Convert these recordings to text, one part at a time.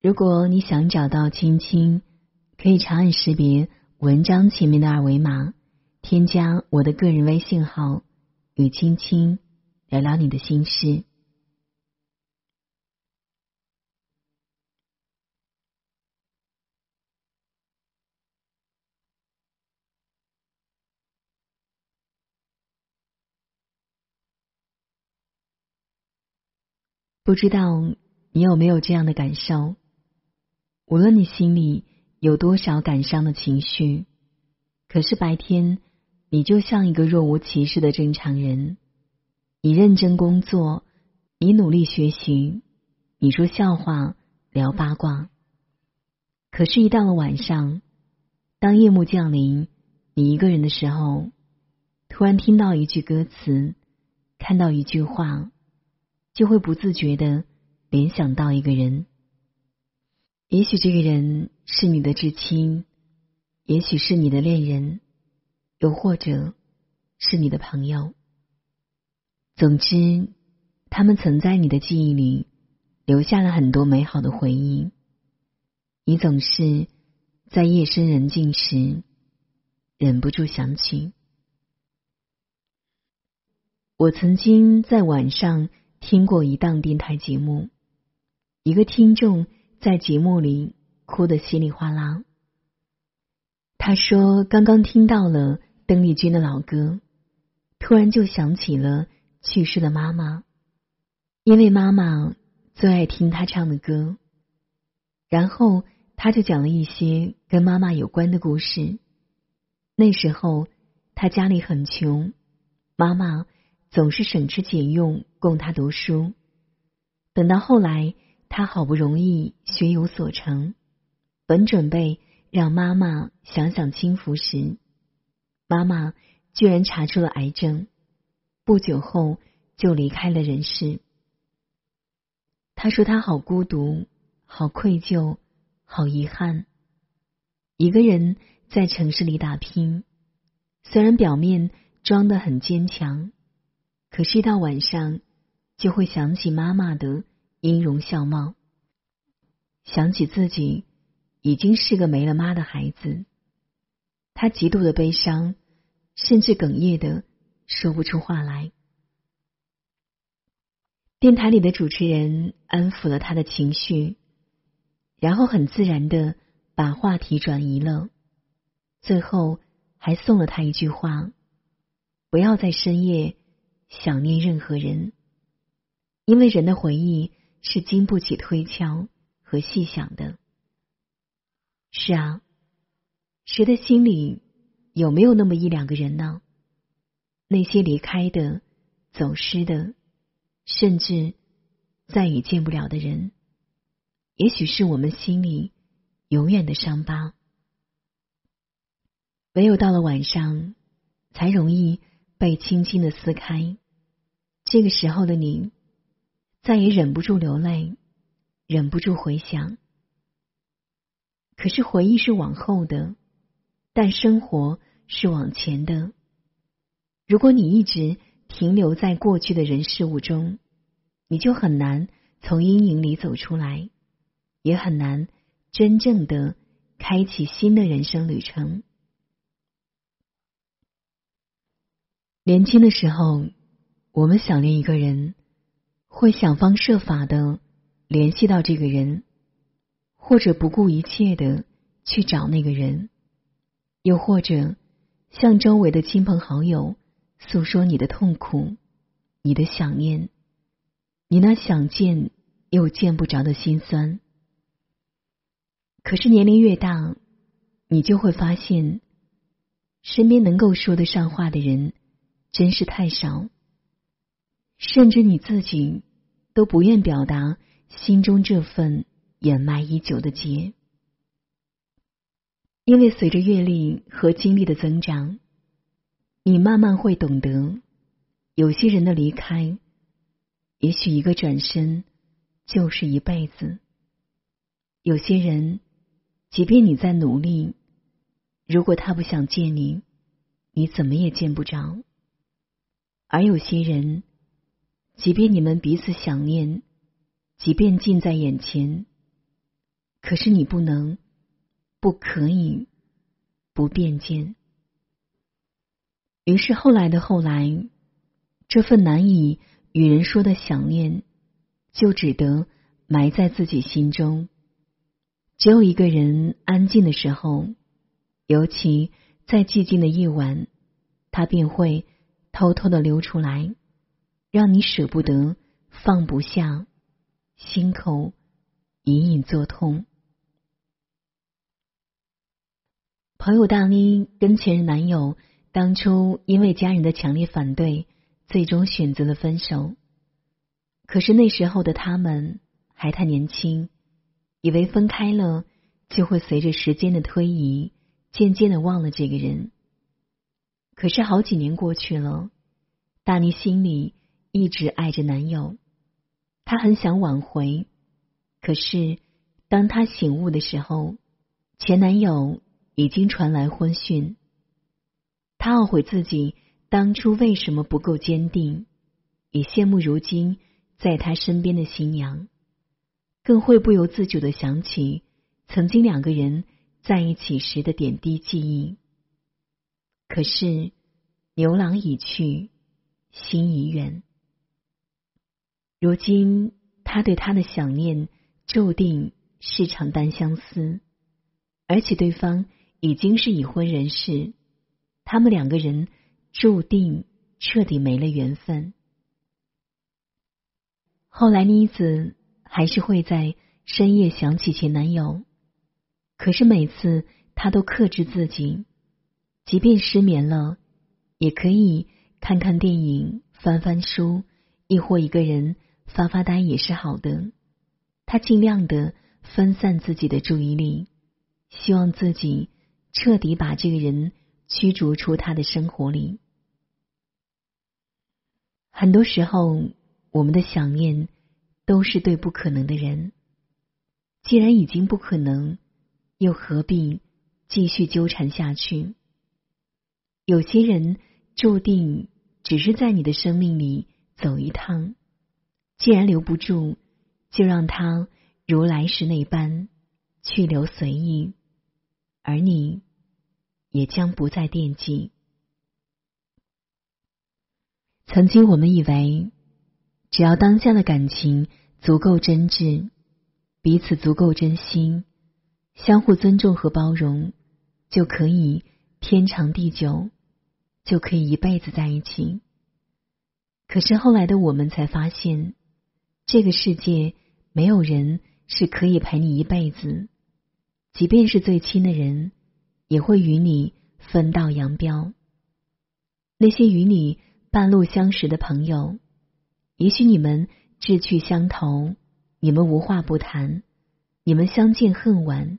如果你想找到青青，可以长按识别文章前面的二维码。添加我的个人微信号，与青青聊聊你的心事。不知道你有没有这样的感受？无论你心里有多少感伤的情绪，可是白天。你就像一个若无其事的正常人，你认真工作，你努力学习，你说笑话，聊八卦。可是，一到了晚上，当夜幕降临，你一个人的时候，突然听到一句歌词，看到一句话，就会不自觉的联想到一个人。也许这个人是你的至亲，也许是你的恋人。又或者是你的朋友，总之，他们曾在你的记忆里留下了很多美好的回忆。你总是在夜深人静时忍不住想起。我曾经在晚上听过一档电台节目，一个听众在节目里哭得稀里哗啦。他说：“刚刚听到了。”邓丽君的老歌，突然就想起了去世的妈妈，因为妈妈最爱听他唱的歌。然后他就讲了一些跟妈妈有关的故事。那时候他家里很穷，妈妈总是省吃俭用供他读书。等到后来他好不容易学有所成，本准备让妈妈享享清福时。妈妈居然查出了癌症，不久后就离开了人世。他说他好孤独，好愧疚，好遗憾。一个人在城市里打拼，虽然表面装的很坚强，可是，一到晚上就会想起妈妈的音容笑貌，想起自己已经是个没了妈的孩子。他极度的悲伤，甚至哽咽的说不出话来。电台里的主持人安抚了他的情绪，然后很自然的把话题转移了，最后还送了他一句话：不要在深夜想念任何人，因为人的回忆是经不起推敲和细想的。是啊。谁的心里有没有那么一两个人呢？那些离开的、走失的，甚至再也见不了的人，也许是我们心里永远的伤疤。唯有到了晚上，才容易被轻轻的撕开。这个时候的你，再也忍不住流泪，忍不住回想。可是回忆是往后的。但生活是往前的。如果你一直停留在过去的人事物中，你就很难从阴影里走出来，也很难真正的开启新的人生旅程。年轻的时候，我们想念一个人，会想方设法的联系到这个人，或者不顾一切的去找那个人。又或者，向周围的亲朋好友诉说你的痛苦、你的想念、你那想见又见不着的心酸。可是年龄越大，你就会发现，身边能够说得上话的人真是太少，甚至你自己都不愿表达心中这份掩埋已久的结。因为随着阅历和经历的增长，你慢慢会懂得，有些人的离开，也许一个转身就是一辈子；有些人，即便你在努力，如果他不想见你，你怎么也见不着；而有些人，即便你们彼此想念，即便近在眼前，可是你不能，不可以，不便见。于是后来的后来，这份难以与人说的想念，就只得埋在自己心中。只有一个人安静的时候，尤其在寂静的夜晚，他便会偷偷的流出来。让你舍不得，放不下，心口隐隐作痛。朋友大妮跟前任男友当初因为家人的强烈反对，最终选择了分手。可是那时候的他们还太年轻，以为分开了就会随着时间的推移，渐渐的忘了这个人。可是好几年过去了，大妮心里。一直爱着男友，她很想挽回，可是当她醒悟的时候，前男友已经传来婚讯。她懊悔自己当初为什么不够坚定，也羡慕如今在他身边的新娘，更会不由自主的想起曾经两个人在一起时的点滴记忆。可是牛郎已去，心已远。如今，他对她的想念注定是场单相思，而且对方已经是已婚人士，他们两个人注定彻底没了缘分。后来，妮子还是会在深夜想起前男友，可是每次她都克制自己，即便失眠了，也可以看看电影、翻翻书，亦或一个人。发发呆也是好的，他尽量的分散自己的注意力，希望自己彻底把这个人驱逐出他的生活里。很多时候，我们的想念都是对不可能的人。既然已经不可能，又何必继续纠缠下去？有些人注定只是在你的生命里走一趟。既然留不住，就让他如来时那般去留随意，而你也将不再惦记。曾经我们以为，只要当下的感情足够真挚，彼此足够真心，相互尊重和包容，就可以天长地久，就可以一辈子在一起。可是后来的我们才发现。这个世界没有人是可以陪你一辈子，即便是最亲的人，也会与你分道扬镳。那些与你半路相识的朋友，也许你们志趣相投，你们无话不谈，你们相见恨晚。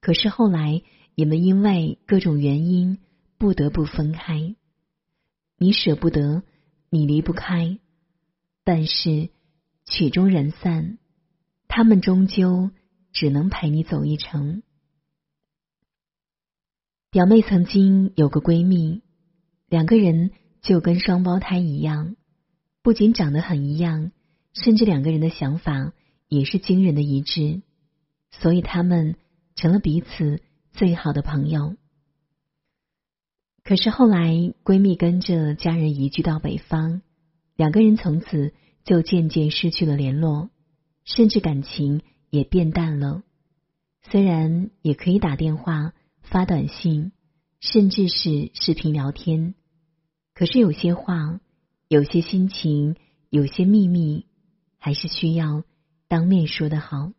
可是后来，你们因为各种原因不得不分开。你舍不得，你离不开，但是。曲终人散，他们终究只能陪你走一程。表妹曾经有个闺蜜，两个人就跟双胞胎一样，不仅长得很一样，甚至两个人的想法也是惊人的一致，所以他们成了彼此最好的朋友。可是后来，闺蜜跟着家人移居到北方，两个人从此。就渐渐失去了联络，甚至感情也变淡了。虽然也可以打电话、发短信，甚至是视频聊天，可是有些话、有些心情、有些秘密，还是需要当面说的好。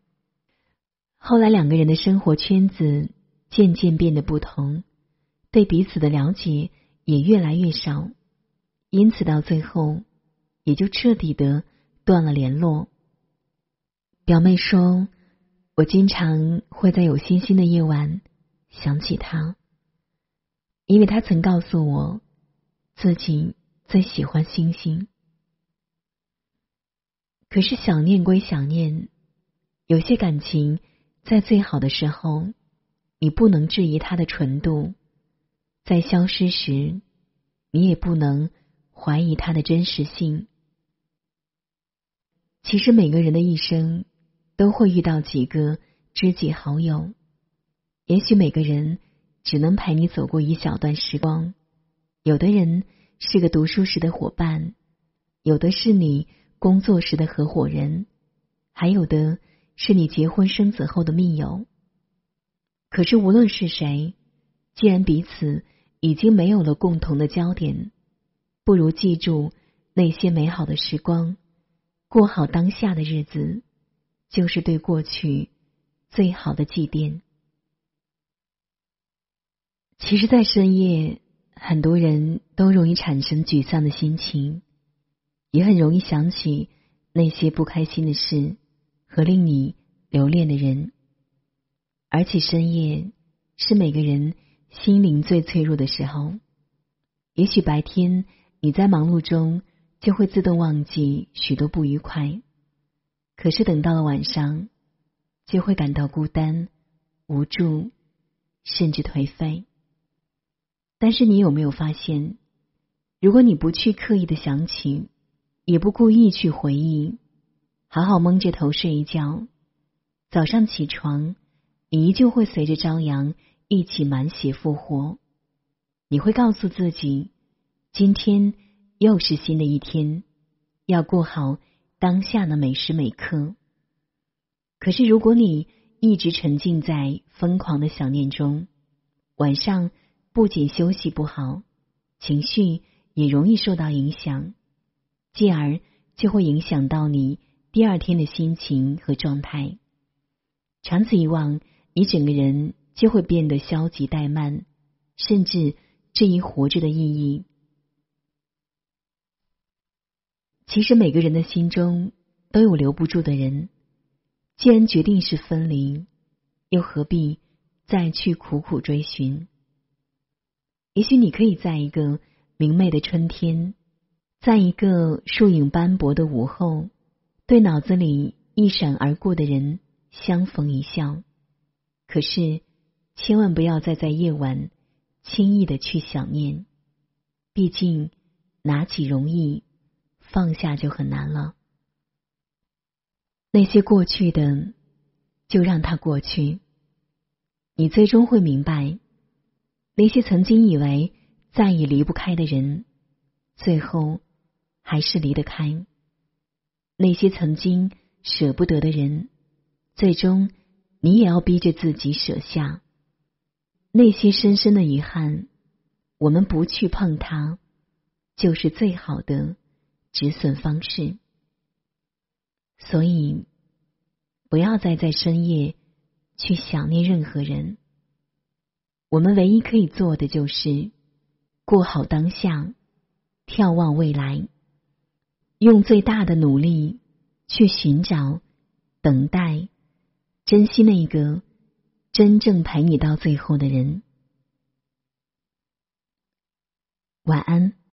后来两个人的生活圈子渐渐变得不同，对彼此的了解也越来越少，因此到最后。也就彻底的断了联络。表妹说：“我经常会在有星星的夜晚想起他，因为他曾告诉我自己最喜欢星星。可是想念归想念，有些感情在最好的时候，你不能质疑它的纯度；在消失时，你也不能怀疑它的真实性。其实每个人的一生都会遇到几个知己好友，也许每个人只能陪你走过一小段时光。有的人是个读书时的伙伴，有的是你工作时的合伙人，还有的是你结婚生子后的密友。可是无论是谁，既然彼此已经没有了共同的焦点，不如记住那些美好的时光。过好当下的日子，就是对过去最好的祭奠。其实，在深夜，很多人都容易产生沮丧的心情，也很容易想起那些不开心的事和令你留恋的人。而且，深夜是每个人心灵最脆弱的时候。也许白天你在忙碌中。就会自动忘记许多不愉快，可是等到了晚上，就会感到孤单、无助，甚至颓废。但是你有没有发现，如果你不去刻意的想起，也不故意去回忆，好好蒙着头睡一觉，早上起床，你依旧会随着朝阳一起满血复活。你会告诉自己，今天。又是新的一天，要过好当下的每时每刻。可是，如果你一直沉浸在疯狂的想念中，晚上不仅休息不好，情绪也容易受到影响，继而就会影响到你第二天的心情和状态。长此以往，你整个人就会变得消极怠慢，甚至质疑活着的意义。其实每个人的心中都有留不住的人，既然决定是分离，又何必再去苦苦追寻？也许你可以在一个明媚的春天，在一个树影斑驳的午后，对脑子里一闪而过的人相逢一笑。可是，千万不要再在夜晚轻易的去想念，毕竟拿起容易。放下就很难了。那些过去的，就让它过去。你最终会明白，那些曾经以为再也离不开的人，最后还是离得开；那些曾经舍不得的人，最终你也要逼着自己舍下。那些深深的遗憾，我们不去碰它，就是最好的。止损方式，所以不要再在深夜去想念任何人。我们唯一可以做的就是过好当下，眺望未来，用最大的努力去寻找、等待、珍惜那个真正陪你到最后的人。晚安。